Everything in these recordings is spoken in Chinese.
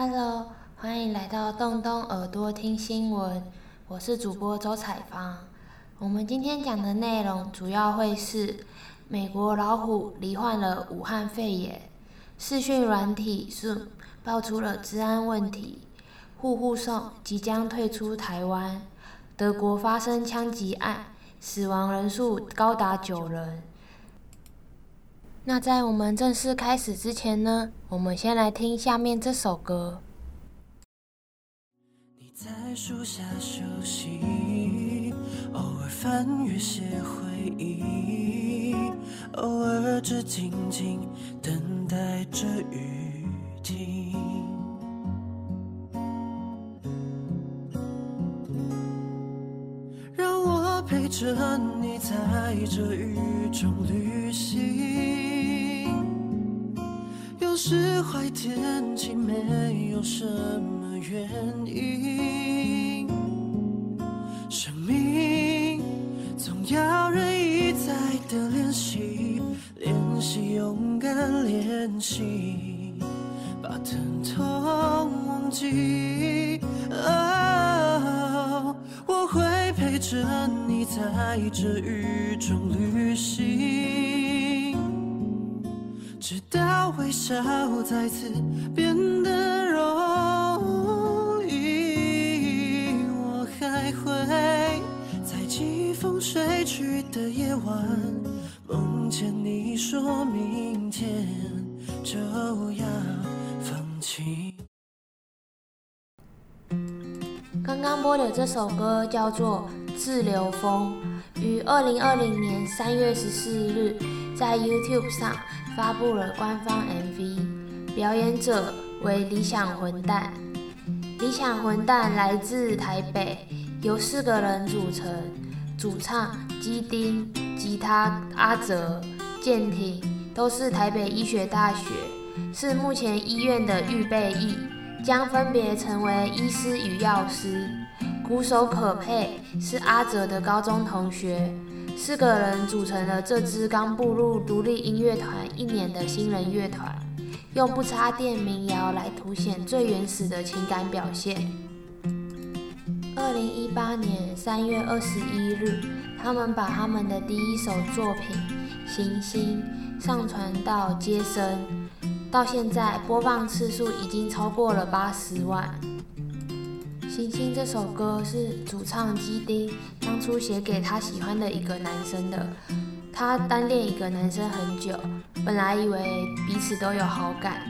Hello，欢迎来到动动耳朵听新闻，我是主播周彩芳。我们今天讲的内容主要会是美国老虎罹患了武汉肺炎，视讯软体 Zoom 爆出了治安问题，户户送即将退出台湾。德国发生枪击案，死亡人数高达九人。那在我们正式开始之前呢，我们先来听下面这首歌。你在树下休息，偶尔翻阅些回忆，偶尔只静静等待着雨停，着你在这雨中旅行。有时坏天气没有什么原因，生命总要人一再的练习，练习勇敢，练习把疼痛忘记。在这雨中旅行。直到微笑再次变得容易，我还会在季风吹去的夜晚，梦见你说明天就要放弃。刚刚播的这首歌叫做《自流风》，于二零二零年三月十四日在 YouTube 上。发布了官方 MV，表演者为理想混蛋。理想混蛋来自台北，由四个人组成：主唱鸡丁、吉他阿泽、健庭，都是台北医学大学，是目前医院的预备役，将分别成为医师与药师。鼓手可佩是阿哲的高中同学。四个人组成了这支刚步入独立音乐团一年的新人乐团，用不插电民谣来凸显最原始的情感表现。二零一八年三月二十一日，他们把他们的第一首作品《行星》上传到街声，到现在播放次数已经超过了八十万。《行星》这首歌是主唱基丁当初写给他喜欢的一个男生的。他单恋一个男生很久，本来以为彼此都有好感，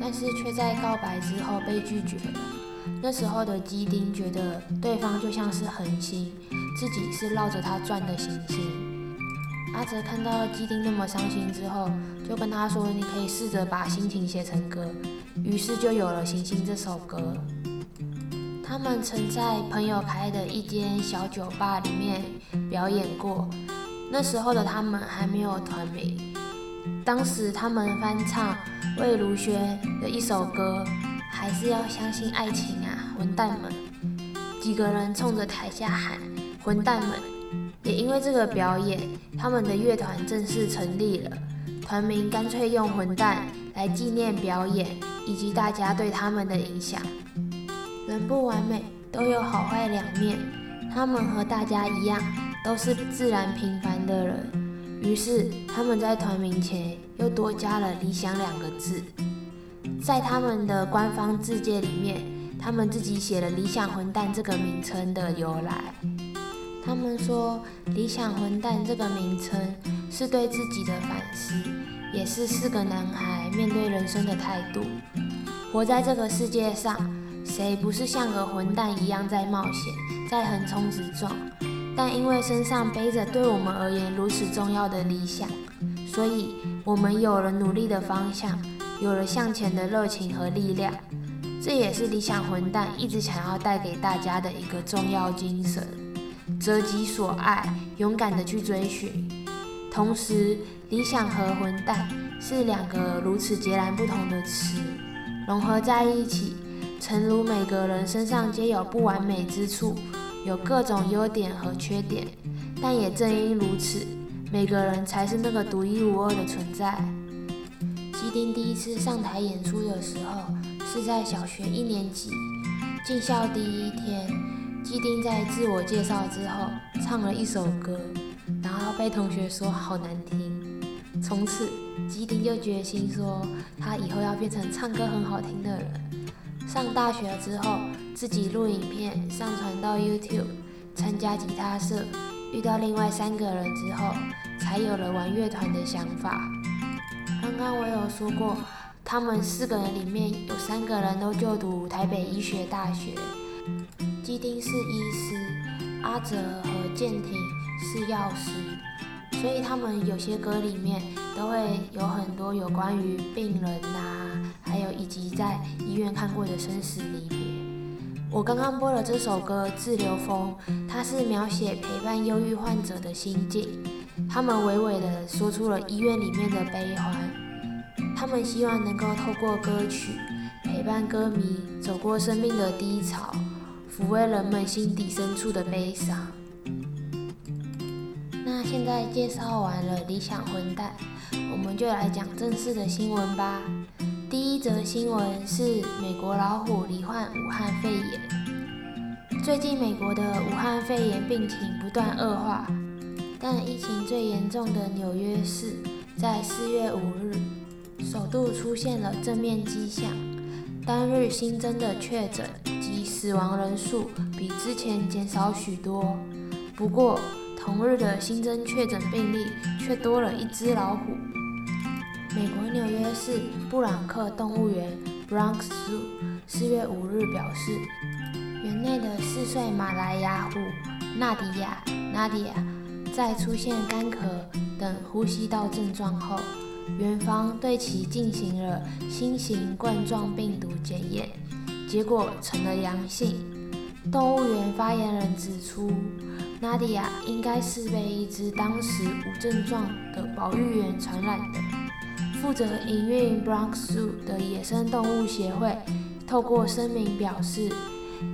但是却在告白之后被拒绝了。那时候的基丁觉得对方就像是恒星，自己是绕着他转的行星。阿泽看到基丁那么伤心之后，就跟他说：“你可以试着把心情写成歌。”于是就有了《行星》这首歌。他们曾在朋友开的一间小酒吧里面表演过，那时候的他们还没有团名。当时他们翻唱魏如萱的一首歌，还是要相信爱情啊，混蛋们！几个人冲着台下喊“混蛋们”，也因为这个表演，他们的乐团正式成立了。团名干脆用“混蛋”来纪念表演以及大家对他们的影响。人不完美，都有好坏两面。他们和大家一样，都是自然平凡的人。于是，他们在团名前又多加了“理想”两个字。在他们的官方字介里面，他们自己写了“理想混蛋”这个名称的由来。他们说，“理想混蛋”这个名称是对自己的反思，也是四个男孩面对人生的态度。活在这个世界上。谁不是像个混蛋一样在冒险，在横冲直撞？但因为身上背着对我们而言如此重要的理想，所以我们有了努力的方向，有了向前的热情和力量。这也是理想混蛋一直想要带给大家的一个重要精神：择己所爱，勇敢的去追寻。同时，理想和混蛋是两个如此截然不同的词，融合在一起。诚如每个人身上皆有不完美之处，有各种优点和缺点，但也正因如此，每个人才是那个独一无二的存在。鸡丁第一次上台演出的时候，是在小学一年级进校第一天，基丁在自我介绍之后唱了一首歌，然后被同学说好难听。从此，基丁就决心说他以后要变成唱歌很好听的人。上大学之后，自己录影片上传到 YouTube，参加吉他社，遇到另外三个人之后，才有了玩乐团的想法。刚刚我有说过。他们四个人里面有三个人都就读台北医学大学，基丁是医师，阿哲和健庭是药师，所以他们有些歌里面都会有很多有关于病人呐、还有以及在医院看过的生死离别。我刚刚播了这首歌《自留风》，它是描写陪伴忧郁患者的心境，他们娓娓地说出了医院里面的悲欢。他们希望能够透过歌曲陪伴歌迷走过生命的低潮，抚慰人们心底深处的悲伤。那现在介绍完了理想混蛋，我们就来讲正式的新闻吧。第一则新闻是美国老虎罹患武汉肺炎。最近美国的武汉肺炎病情不断恶化，但疫情最严重的纽约市在四月五日。首度出现了正面迹象，单日新增的确诊及死亡人数比之前减少许多。不过，同日的新增确诊病例却多了一只老虎。美国纽约市布朗克动物园 （Bronx Zoo） 四月五日表示，园内的四岁马来亚虎纳迪亚 （Nadia） 在出现干咳等呼吸道症状后。园方对其进行了新型冠状病毒检验，结果呈了阳性。动物园发言人指出，纳迪亚应该是被一只当时无症状的保育员传染的。负责营运 Bronx Zoo 的野生动物协会透过声明表示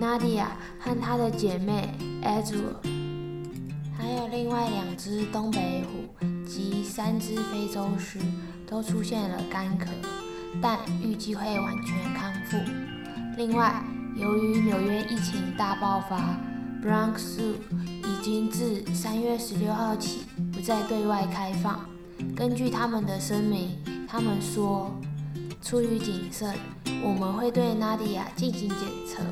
，，Nadia 和她的姐妹 Azure，还有另外两只东北虎。及三只非洲狮都出现了干咳，但预计会完全康复。另外，由于纽约疫情大爆发，Bronx Zoo 已经自三月十六号起不再对外开放。根据他们的声明，他们说，出于谨慎，我们会对纳迪亚进行检测，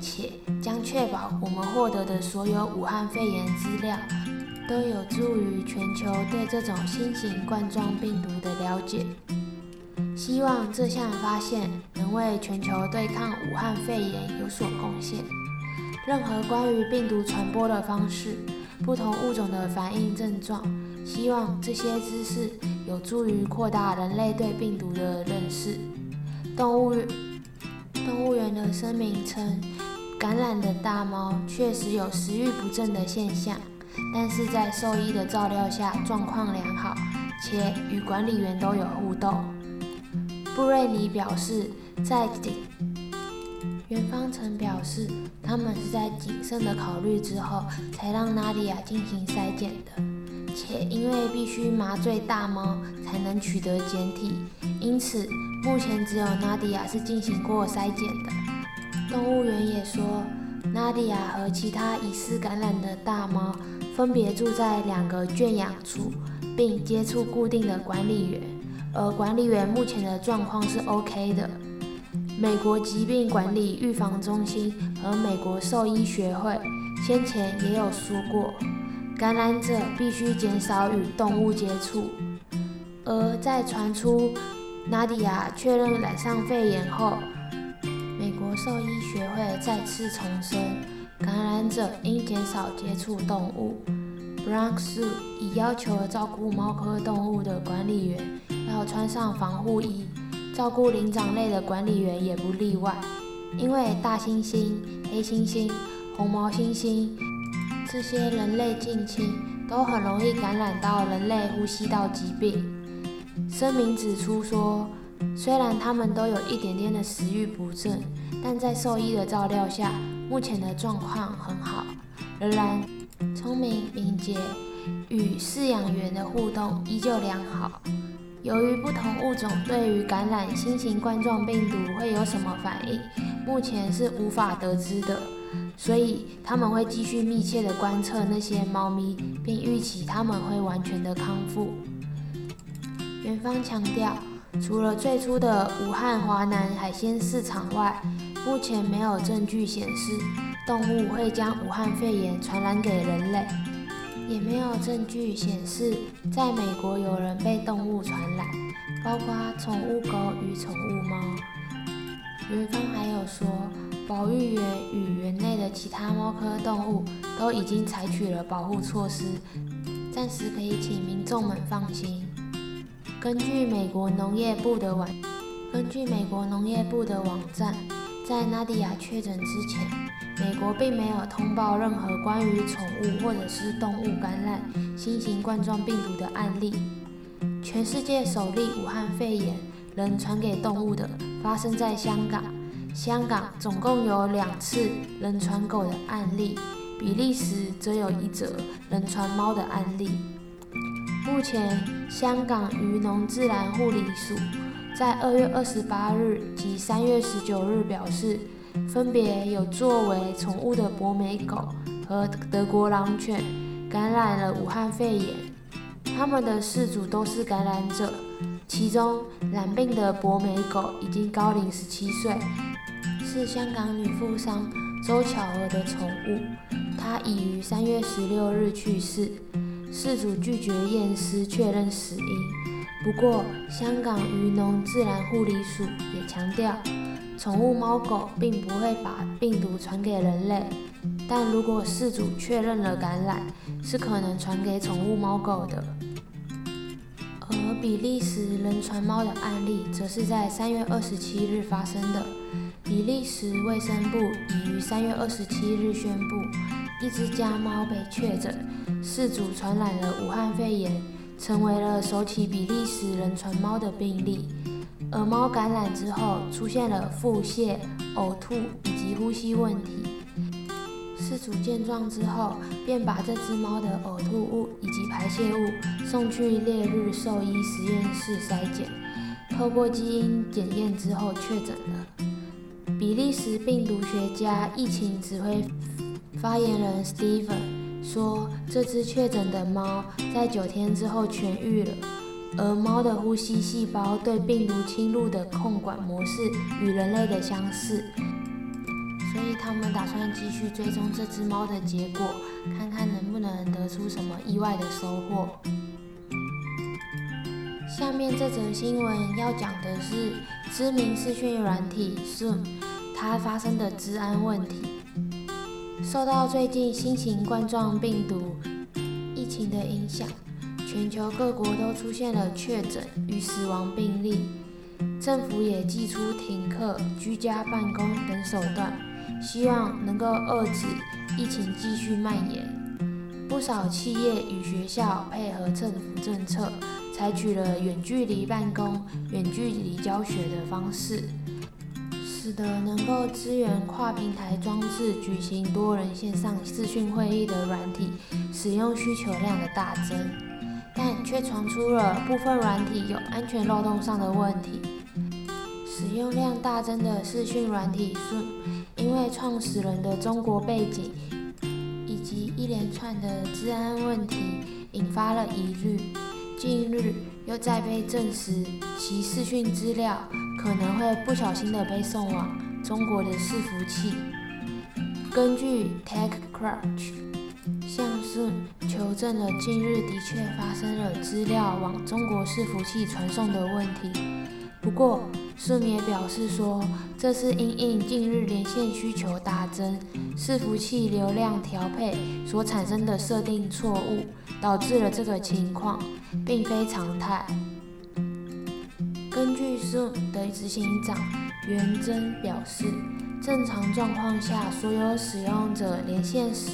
且将确保我们获得的所有武汉肺炎资料。都有助于全球对这种新型冠状病毒的了解。希望这项发现能为全球对抗武汉肺炎有所贡献。任何关于病毒传播的方式、不同物种的反应症状，希望这些知识有助于扩大人类对病毒的认识。动物动物园的声明称，感染的大猫确实有食欲不振的现象。但是在兽医的照料下，状况良好，且与管理员都有互动。布瑞尼表示，在园方曾表示，他们是在谨慎的考虑之后，才让纳迪亚进行筛检的，且因为必须麻醉大猫才能取得检体，因此目前只有纳迪亚是进行过筛检的。动物园也说，纳迪亚和其他疑似感染的大猫。分别住在两个圈养处，并接触固定的管理员，而管理员目前的状况是 OK 的。美国疾病管理预防中心和美国兽医学会先前也有说过，感染者必须减少与动物接触。而在传出纳迪亚确认染上肺炎后，美国兽医学会再次重申。感染者应减少接触动物。Bronx Zoo 已要求照顾猫科动物的管理员要穿上防护衣，照顾灵长类的管理员也不例外。因为大猩猩、黑猩猩、红毛猩猩这些人类近亲都很容易感染到人类呼吸道疾病。声明指出说，虽然他们都有一点点的食欲不振，但在兽医的照料下。目前的状况很好，仍然聪明敏捷，与饲养员的互动依旧良好。由于不同物种对于感染新型冠状病毒会有什么反应，目前是无法得知的。所以他们会继续密切地观测那些猫咪，并预期他们会完全的康复。园方强调，除了最初的武汉华南海鲜市场外，目前没有证据显示动物会将武汉肺炎传染给人类，也没有证据显示在美国有人被动物传染，包括宠物狗与宠物猫。园方还有说，保育员与园内的其他猫科动物都已经采取了保护措施，暂时可以请民众们放心。根据美国农业部的网，根据美国农业部的网站，在纳迪亚确诊之前，美国并没有通报任何关于宠物或者是动物感染新型冠状病毒的案例。全世界首例武汉肺炎能传给动物的，发生在香港。香港总共有两次人传狗的案例，比利时则有一则人传猫的案例。目前，香港渔农自然护理署在二月二十八日及三月十九日表示，分别有作为宠物的博美狗和德国狼犬感染了武汉肺炎，它们的饲主都是感染者，其中染病的博美狗已经高龄十七岁。是香港女富商周巧儿的宠物，她已于三月十六日去世，事主拒绝验尸确认死因。不过，香港渔农自然护理署也强调，宠物猫狗并不会把病毒传给人类，但如果事主确认了感染，是可能传给宠物猫狗的。而比利时人传猫的案例，则是在三月二十七日发生的。比利时卫生部已于三月二十七日宣布，一只家猫被确诊，饲主传染了武汉肺炎，成为了首起比利时人传猫的病例。而猫感染之后出现了腹泻、呕吐以及呼吸问题。饲主见状之后，便把这只猫的呕吐物以及排泄物送去烈日兽医实验室筛检，透过基因检验之后确诊了。比利时病毒学家疫情指挥发言人 Steven 说，这只确诊的猫在九天之后痊愈了，而猫的呼吸细胞对病毒侵入的控管模式与人类的相似，所以他们打算继续追踪这只猫的结果，看看能不能得出什么意外的收获。下面这则新闻要讲的是知名视讯软体 Zoom。它发生的治安问题，受到最近新型冠状病毒疫情的影响，全球各国都出现了确诊与死亡病例，政府也祭出停课、居家办公等手段，希望能够遏制疫情继续蔓延。不少企业与学校配合政府政策，采取了远距离办公、远距离教学的方式。使得能够支援跨平台装置举行多人线上视讯会议的软体使用需求量的大增，但却传出了部分软体有安全漏洞上的问题。使用量大增的视讯软体 Zoom，因为创始人的中国背景以及一连串的治安问题，引发了疑虑。近日又再被证实其视讯资料。可能会不小心的被送往中国的伺服器。根据 TechCrunch，向 Zoom 求证了近日的确发生了资料往中国伺服器传送的问题。不过，Zoom 也表示说，这是因应近日连线需求大增，伺服器流量调配所产生的设定错误，导致了这个情况，并非常态。根据 Zoom 的执行长袁真表示，正常状况下，所有使用者连线时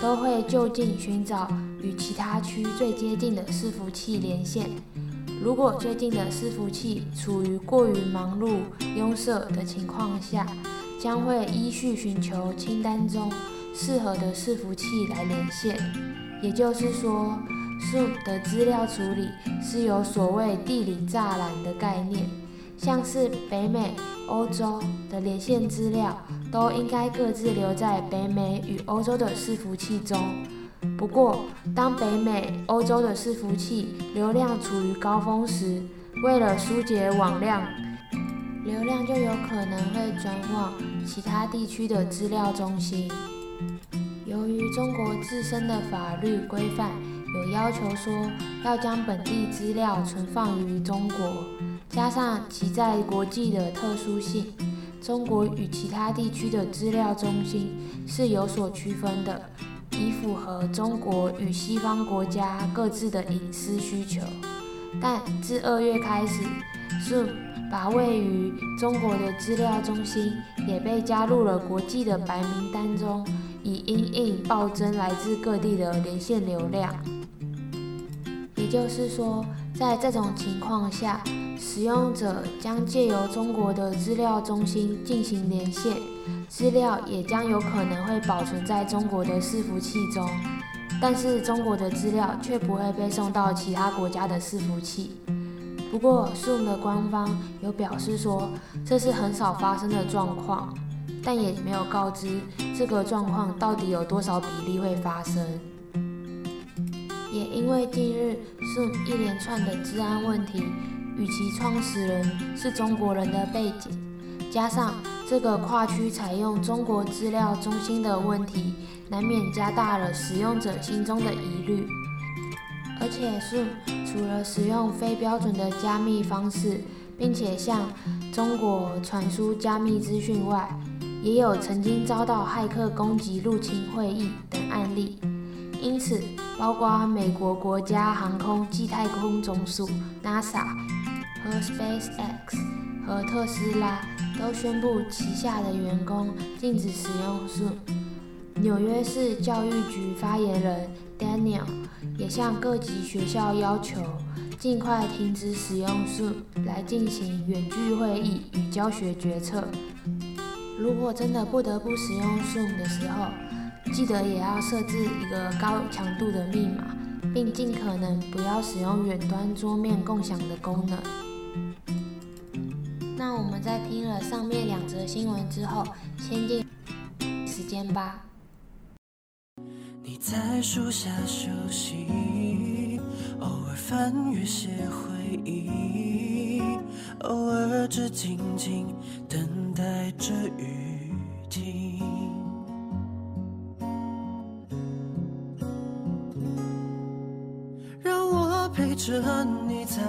都会就近寻找与其他区最接近的伺服器连线。如果最近的伺服器处于过于忙碌、拥塞的情况下，将会依序寻求清单中适合的伺服器来连线。也就是说 Zoom 的资料处理是有所谓地理栅栏的概念，像是北美、欧洲的连线资料都应该各自留在北美与欧洲的伺服器中。不过，当北美、欧洲的伺服器流量处于高峰时，为了疏解网量，流量就有可能会转往其他地区的资料中心。由于中国自身的法律规范有要求说要将本地资料存放于中国，加上其在国际的特殊性，中国与其他地区的资料中心是有所区分的，以符合中国与西方国家各自的隐私需求。但自二月开始，Zoom 把位于中国的资料中心也被加入了国际的白名单中，以因应暴增来自各地的连线流量。也就是说，在这种情况下，使用者将借由中国的资料中心进行连线，资料也将有可能会保存在中国的伺服器中。但是中国的资料却不会被送到其他国家的伺服器。不过，Zoom 的官方有表示说，这是很少发生的状况，但也没有告知这个状况到底有多少比例会发生。也因为近日 Zoom 一连串的治安问题，与其创始人是中国人的背景，加上这个跨区采用中国资料中心的问题。难免加大了使用者心中的疑虑，而且除除了使用非标准的加密方式，并且向中国传输加密资讯外，也有曾经遭到骇客攻击入侵会议等案例。因此，包括美国国家航空暨太空总署 NASA 和 SpaceX 和特斯拉都宣布旗下的员工禁止使用 Zoom。纽约市教育局发言人 Daniel 也向各级学校要求尽快停止使用 Zoom 来进行远距会议与教学决策。如果真的不得不使用 Zoom 的时候，记得也要设置一个高强度的密码，并尽可能不要使用远端桌面共享的功能。在听了上面两则新闻之后，先进时间吧。你在树下休息，偶尔翻阅些回忆，偶尔只静静等待着雨停。让我陪着你在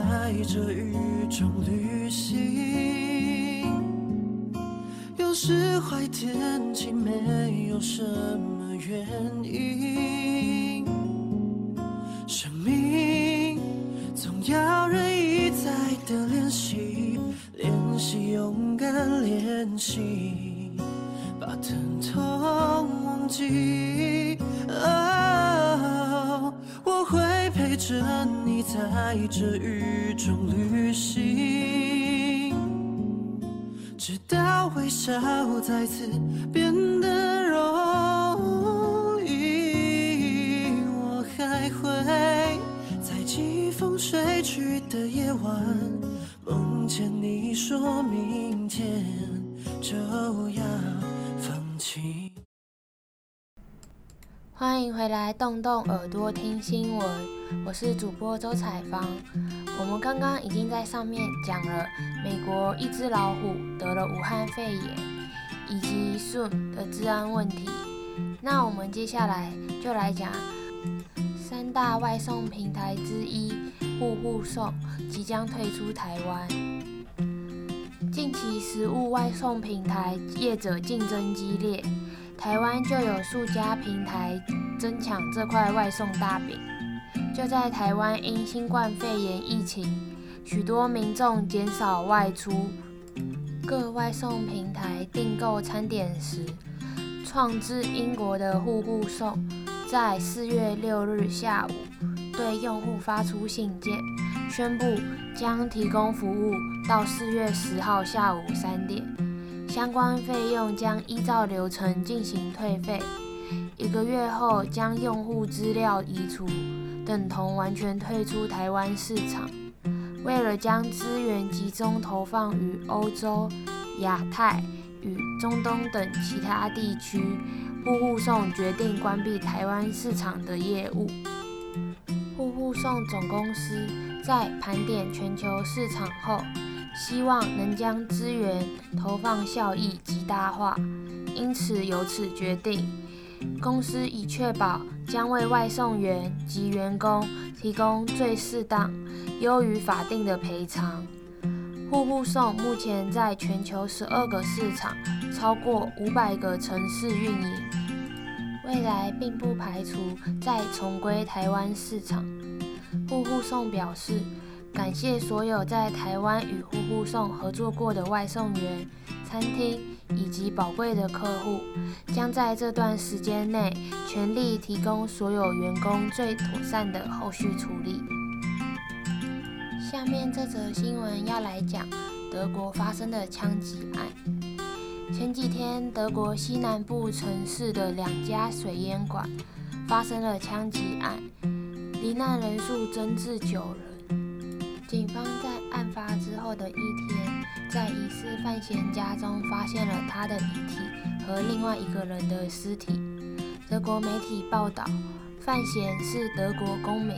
这雨中旅行。有时坏天气没有什么原因，生命总要人一再的练习，练习勇敢，练习把疼痛忘记。我会陪着你在这雨中旅行，直到微笑再次变得容易。我还会在季风吹去的夜晚，梦见你说明天就要欢迎回来，动动耳朵听新闻。我是主播周采芳。我们刚刚已经在上面讲了美国一只老虎得了武汉肺炎，以及 Zoom 的治安问题。那我们接下来就来讲三大外送平台之一户户送即将退出台湾。近期食物外送平台业者竞争激烈。台湾就有数家平台争抢这块外送大饼。就在台湾因新冠肺炎疫情，许多民众减少外出，各外送平台订购餐点时，创自英国的户户送在四月六日下午对用户发出信件，宣布将提供服务到四月十号下午三点。相关费用将依照流程进行退费，一个月后将用户资料移除，等同完全退出台湾市场。为了将资源集中投放于欧洲、亚太与中东等其他地区，户户送决定关闭台湾市场的业务。户户送总公司在盘点全球市场后，希望能将资源投放效益极大化，因此由此决定。公司已确保将为外送员及员工提供最适当。优于法定的赔偿。户户送目前在全球十二个市场、超过五百个城市运营，未来并不排除再重归台湾市场。户户送表示，感谢所有在台湾与户户送合作过的外送员、餐厅以及宝贵的客户，将在这段时间内全力提供所有员工最妥善的后续处理。下面这则新闻要来讲德国发生的枪击案。前几天，德国西南部城市的两家水烟馆发生了枪击案，罹难人数增至九人。警方在案发之后的一天，在疑似范闲家中发现了他的遗体和另外一个人的尸体。德国媒体报道，范闲是德国公民。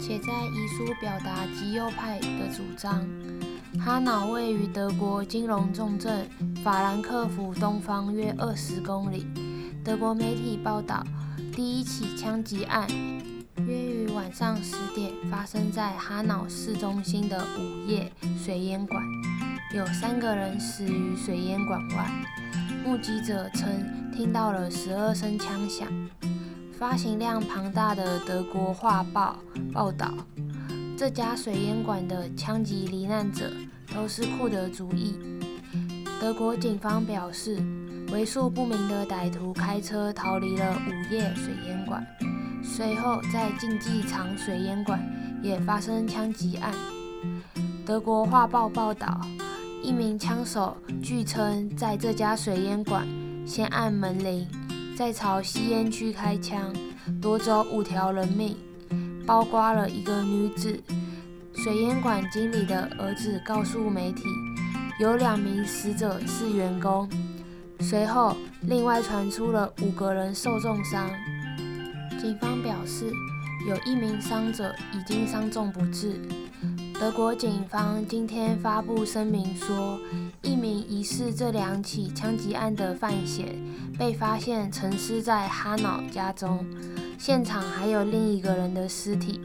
且在遗书表达极右派的主张。哈瑙位于德国金融重镇法兰克福东方约二十公里。德国媒体报道，第一起枪击案晚上十点发生在哈瑙市中心的午夜水烟馆，有三个人死于水烟馆外。目击者称听到了十二声枪响。发行量庞大的德国画报报道，这家水烟馆的枪击罹难者都是库德族裔。德国警方表示，为数不明的歹徒开车逃离了午夜水烟馆，随后在竞技场水烟馆也发生枪击案。德国画报报道，一名枪手据称在这家水烟馆先按门铃。再朝吸烟区开枪，夺走五条人命，包括了一个女子。水烟馆经理的儿子告诉媒体，有两名死者是员工。随后，另外传出了五个人受重伤。警方表示，有一名伤者已经伤重不治。德国警方今天发布声明说，一名疑似这两起枪击案的犯嫌被发现陈尸在哈瑙家中，现场还有另一个人的尸体。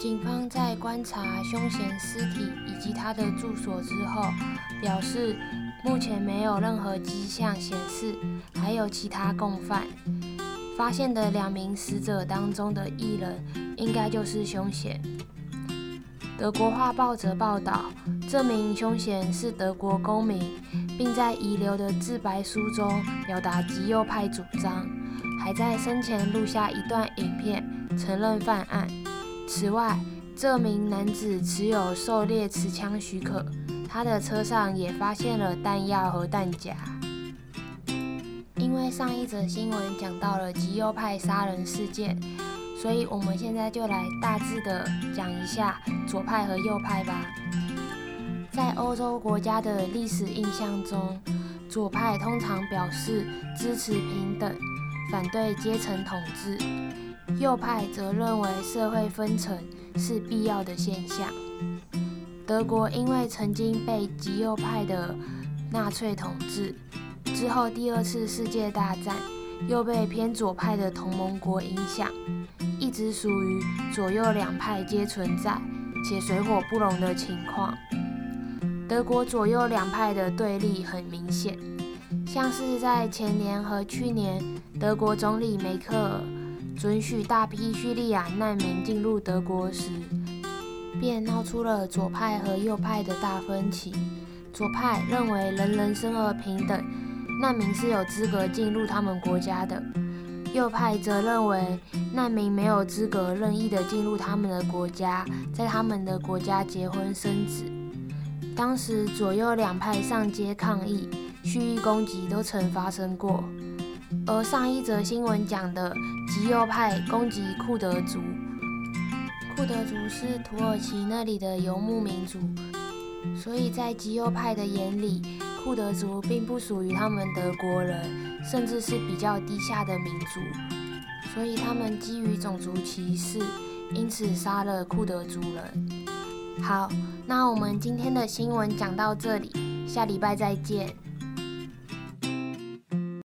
警方在观察凶嫌尸体以及他的住所之后，表示目前没有任何迹象显示还有其他共犯。发现的两名死者当中的一人，应该就是凶嫌。德国画报则报道，这名凶嫌是德国公民，并在遗留的自白书中表达极右派主张，还在生前录下一段影片承认犯案。此外，这名男子持有狩猎持枪许可，他的车上也发现了弹药和弹夹。因为上一则新闻讲到了极右派杀人事件。所以，我们现在就来大致的讲一下左派和右派吧。在欧洲国家的历史印象中，左派通常表示支持平等，反对阶层统治；右派则认为社会分层是必要的现象。德国因为曾经被极右派的纳粹统治，之后第二次世界大战又被偏左派的同盟国影响。一直属于左右两派皆存在且水火不容的情况。德国左右两派的对立很明显，像是在前年和去年，德国总理梅克尔准许大批叙利亚难民进入德国时，便闹出了左派和右派的大分歧。左派认为人人生而平等，难民是有资格进入他们国家的。右派则认为，难民没有资格任意的进入他们的国家，在他们的国家结婚生子。当时左右两派上街抗议，蓄意攻击都曾发生过。而上一则新闻讲的极右派攻击库德族，库德族是土耳其那里的游牧民族，所以在极右派的眼里，库德族并不属于他们德国人，甚至是比较低下的民族，所以他们基于种族歧视，因此杀了库德族人。好，那我们今天的新闻讲到这里，下礼拜再见。